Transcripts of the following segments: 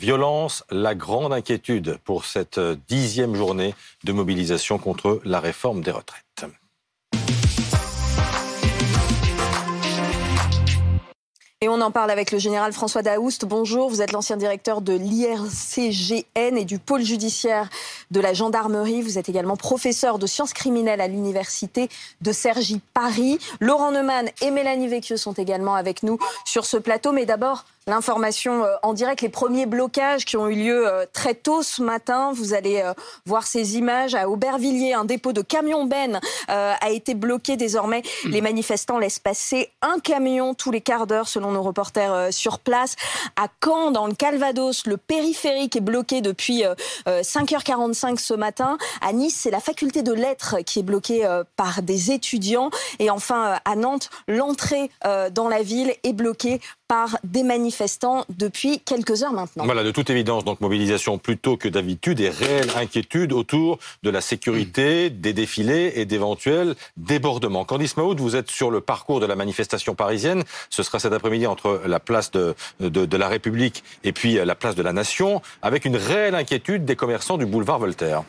violence, la grande inquiétude pour cette dixième journée de mobilisation contre la réforme des retraites. Et on en parle avec le général François Daoust. Bonjour, vous êtes l'ancien directeur de l'IRCGN et du pôle judiciaire de la gendarmerie. Vous êtes également professeur de sciences criminelles à l'université de Cergy Paris. Laurent Neumann et Mélanie Vecchio sont également avec nous sur ce plateau. Mais d'abord, L'information euh, en direct, les premiers blocages qui ont eu lieu euh, très tôt ce matin. Vous allez euh, voir ces images à Aubervilliers. Un dépôt de camions Ben a été bloqué désormais. Hmm. Les manifestants laissent passer un camion tous les quarts d'heure selon nos reporters sur place. À Caen, dans le Calvados, le périphérique est bloqué depuis 5h45 ce matin. À Nice, c'est la faculté de lettres qui est bloquée par des étudiants. Et enfin, à Nantes, l'entrée dans la ville est bloquée par des manifestants depuis quelques heures maintenant. Voilà, de toute évidence, donc mobilisation plutôt que d'habitude et réelle inquiétude autour de la sécurité, des défilés et d'éventuels débordements. Candice Maoud, vous êtes sur le parcours de la manifestation parisienne. Ce sera cet après-midi entre la place de, de, de la République et puis la place de la Nation, avec une réelle inquiétude des commerçants du boulevard Voltaire.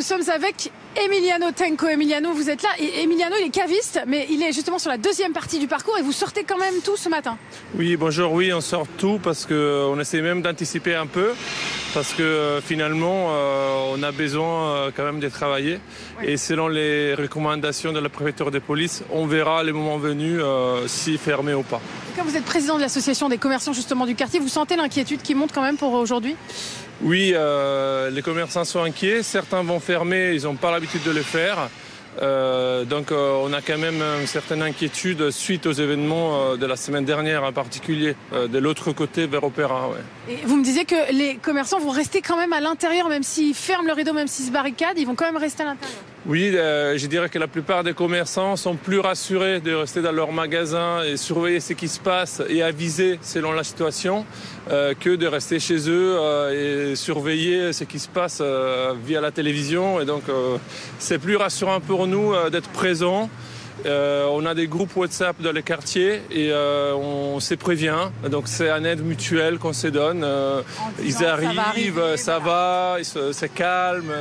Nous sommes avec Emiliano Tenco. Emiliano, vous êtes là. Emiliano, il est caviste, mais il est justement sur la deuxième partie du parcours et vous sortez quand même tout ce matin. Oui, bonjour. Oui, on sort tout parce qu'on euh, essaie même d'anticiper un peu parce que euh, finalement, euh, on a besoin quand même de travailler. Et selon les recommandations de la préfecture de police, on verra les moments venus si fermé ou pas. Quand vous êtes président de l'association des commerçants justement du quartier, vous sentez l'inquiétude qui monte quand même pour aujourd'hui? Oui, euh, les commerçants sont inquiets. Certains vont fermer, ils n'ont pas l'habitude de le faire. Euh, donc euh, on a quand même une certaine inquiétude suite aux événements de la semaine dernière en particulier, de l'autre côté vers Opéra. Et vous me disiez que les commerçants vont rester quand même à l'intérieur, même s'ils ferment le rideau, même s'ils se barricadent, ils vont quand même rester à l'intérieur. Oui, euh, je dirais que la plupart des commerçants sont plus rassurés de rester dans leur magasin et surveiller ce qui se passe et aviser selon la situation euh, que de rester chez eux euh, et surveiller ce qui se passe via la télévision. Et donc, c'est plus rassurant pour nous d'être présents. Euh, on a des groupes WhatsApp dans les quartiers et euh, on se prévient. Donc c'est un aide mutuelle qu'on se donne. Euh, ils arrivent, ça va, c'est calme,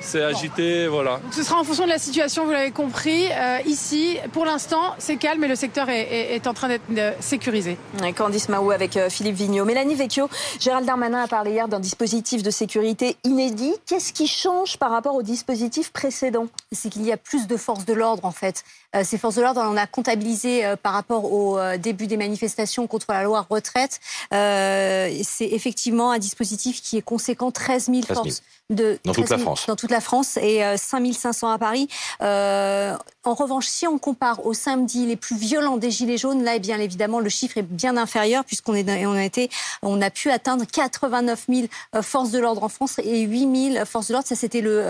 c'est agité, voilà. ce sera en fonction de la situation, vous l'avez compris. ici, pour l'instant, c'est calme et le secteur est, en train d'être sécurisé. Candice Mahou avec Philippe Vigneault. Mélanie Vecchio, Gérald Darmanin a parlé hier d'un dispositif de sécurité inédit. Qu'est-ce qui change par rapport au dispositif précédent? C'est qu'il y a plus de forces de l'ordre en fait. Euh, ces forces de l'ordre, on a comptabilisé euh, par rapport au euh, début des manifestations contre la loi retraite. c'est effectivement un dispositif qui est conséquent, 13 000 forces de dans toute la France. Dans toute la France et 5500 à Paris. Euh, en revanche, si on compare aux samedis les plus violents des Gilets jaunes, là, eh bien évidemment, le chiffre est bien inférieur puisqu'on est, on a été, on a pu atteindre 89 000 forces de l'ordre en France et 8 000 forces de l'ordre. Ça, c'était le,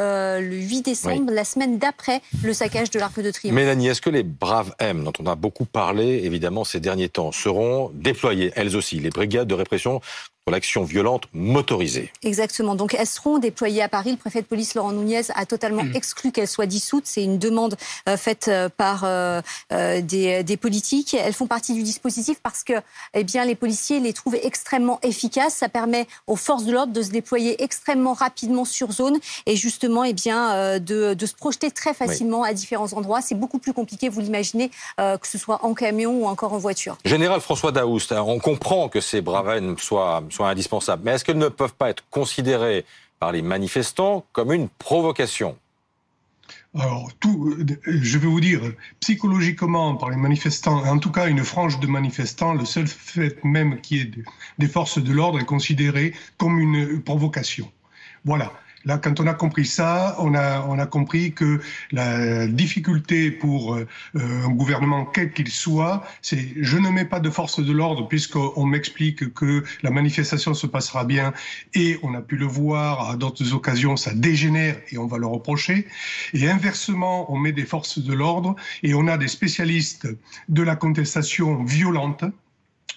le 8 décembre, la semaine d'après le saccage de l'Arc de Triomphe. Mélanie, est-ce que les braves M, dont on a beaucoup parlé évidemment ces derniers temps, seront déployées elles aussi, les brigades de répression pour l'action violente motorisée. Exactement. Donc elles seront déployées à Paris. Le préfet de police Laurent Nunez a totalement mmh. exclu qu'elles soient dissoutes. C'est une demande euh, faite euh, par euh, des, des, politiques. Elles font partie du dispositif parce que eh bien, les policiers les trouvent extrêmement efficaces. Ça permet aux forces de l'ordre de se déployer extrêmement rapidement sur zone et justement eh bien, de, de se projeter très facilement à différents endroits. C'est beaucoup plus compliqué, vous l'imaginez, que ce soit en camion ou encore en voiture. Général François Daoust, hein, on comprend que ces braves soient sont indispensables. Mais est-ce qu'elles ne peuvent pas être considérées par les manifestants comme une provocation? Alors, tout, je vais vous dire, psychologiquement, par les manifestants, en tout cas une frange de manifestants, le seul fait même qui est des forces de l'ordre est considéré comme une provocation. Voilà. Là, quand on a compris ça, on a, on a compris que la difficulté pour euh, un gouvernement, quel qu'il soit, c'est je ne mets pas de force de l'ordre puisqu'on m'explique que la manifestation se passera bien et on a pu le voir à d'autres occasions, ça dégénère et on va le reprocher. Et inversement, on met des forces de l'ordre et on a des spécialistes de la contestation violente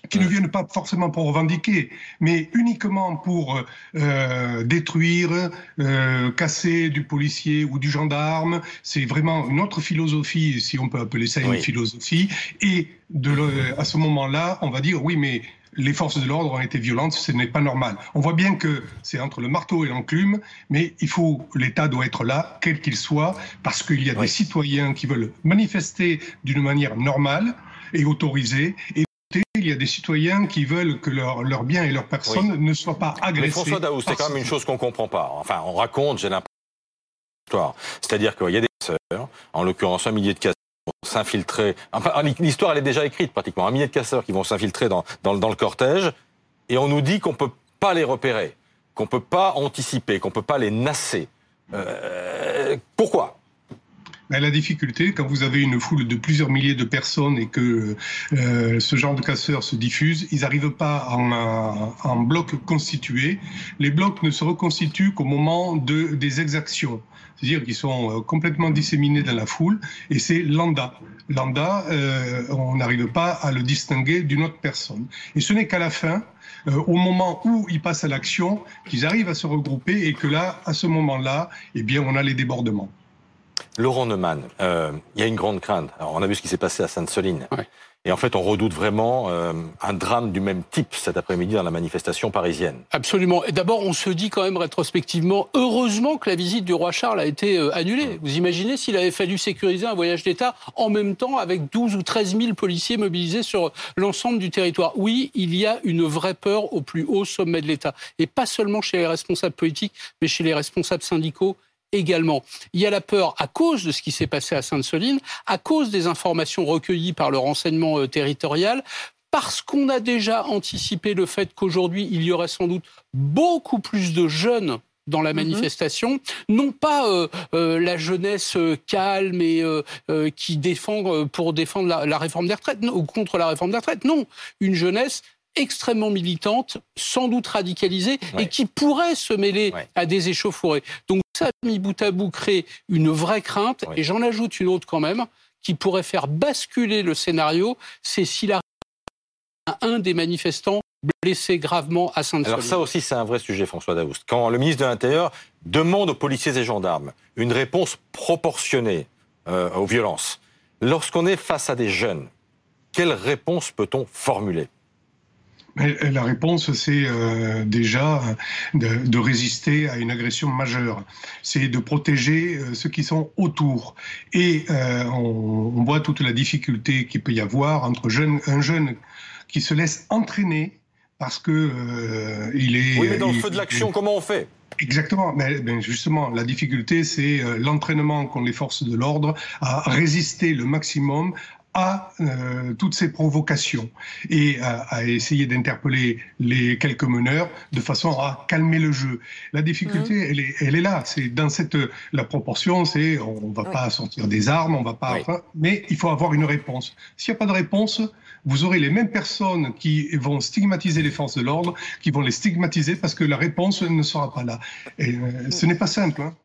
qui ne viennent pas forcément pour revendiquer, mais uniquement pour euh, détruire, euh, casser du policier ou du gendarme. C'est vraiment notre philosophie, si on peut appeler ça une philosophie. Et de à ce moment-là, on va dire oui, mais les forces de l'ordre ont été violentes, ce n'est pas normal. On voit bien que c'est entre le marteau et l'enclume, mais il faut, l'État doit être là, quel qu'il soit, parce qu'il y a des citoyens qui veulent manifester d'une manière normale et autorisée, et il y a des citoyens qui veulent que leurs leur biens et leurs personnes ne soient pas agressés. Mais François Daou, c'est quand même une chose qu'on comprend pas. Enfin, on raconte, j'ai l'impression, c'est-à-dire qu'il y a des casseurs, en l'occurrence un millier de casseurs s'infiltrer. Enfin, l'histoire, elle est déjà écrite pratiquement. Un millier de casseurs qui vont s'infiltrer dans, dans, le cortège, et on nous dit qu'on peut pas les repérer, qu'on peut pas anticiper, qu'on peut pas les nasser. Euh, pourquoi? La difficulté, quand vous avez une foule de plusieurs milliers de personnes et que euh, ce genre de casseurs se diffuse, ils n'arrivent pas en, en bloc constitué. Les blocs ne se reconstituent qu'au moment de, des exactions, c'est-à-dire qu'ils sont euh, complètement disséminés dans la foule, et c'est lambda. Lambda, euh, on n'arrive pas à le distinguer d'une autre personne. Et ce n'est qu'à la fin, euh, au moment où ils passent à l'action, qu'ils arrivent à se regrouper et que là, à ce moment-là, eh bien, on a les débordements. Laurent Neumann, euh, il y a une grande crainte. Alors, on a vu ce qui s'est passé à Sainte-Soline. Et en fait, on redoute vraiment euh, un drame du même type cet après-midi dans la manifestation parisienne. Absolument. Et d'abord, on se dit quand même rétrospectivement, heureusement que la visite du roi Charles a été euh, annulée. Mmh. Vous imaginez s'il avait fallu sécuriser un voyage d'État en même temps avec 12 ou 13 000 policiers mobilisés sur l'ensemble du territoire? Oui, il y a une vraie peur au plus haut sommet de l'État. Et pas seulement chez les responsables politiques, mais chez les responsables syndicaux également. Il y a la peur à cause de ce qui s'est passé à Sainte-Soline, à cause des informations recueillies par le renseignement euh, territorial, parce qu'on a déjà anticipé le fait qu'aujourd'hui, il y aurait sans doute beaucoup plus de jeunes dans la mhm. manifestation, non pas euh, euh, la jeunesse calme et qui défend pour défendre la, réforme des retraites ou contre la réforme des retraites, non, une jeunesse extrêmement militante, sans doute radicalisée, et qui pourrait se mêler à des échauffourées. Donc ça, mis bout à bout, crée une vraie crainte, et j'en ajoute une autre quand même, qui pourrait faire basculer le scénario, c'est s'il a un des manifestants blessé gravement à Sainte-Soline. Alors ça aussi, c'est un vrai sujet, François Daoust. Quand le ministre de l'Intérieur demande aux policiers et gendarmes une réponse proportionnée euh, aux violences, lorsqu'on est face à des jeunes, quelle réponse peut-on formuler? La réponse, c'est euh, déjà de, résister à une agression majeure. C'est de protéger euh, ceux qui sont autour. Et euh, on, voit toute la difficulté qu'il peut y avoir entre un jeune qui se laisse entraîner parce que il est. Oui, mais dans le feu de l'action, comment on fait? Exactement. Mais ben, justement, la difficulté, c'est l'entraînement qu'ont les forces de l'ordre à résister le maximum à euh, toutes ces provocations et à, essayer d'interpeller les quelques meneurs de façon à calmer le jeu. La difficulté, mmh. elle, est, elle est là. C'est dans cette la proportion, c'est on va pas sortir des armes, on va pas, mais il faut avoir une réponse. S'il n'y a pas de réponse, vous aurez les mêmes personnes qui vont stigmatiser les forces de l'ordre, qui vont les stigmatiser parce que la réponse ne sera pas là. Et euh, ce n'est pas simple. Hein.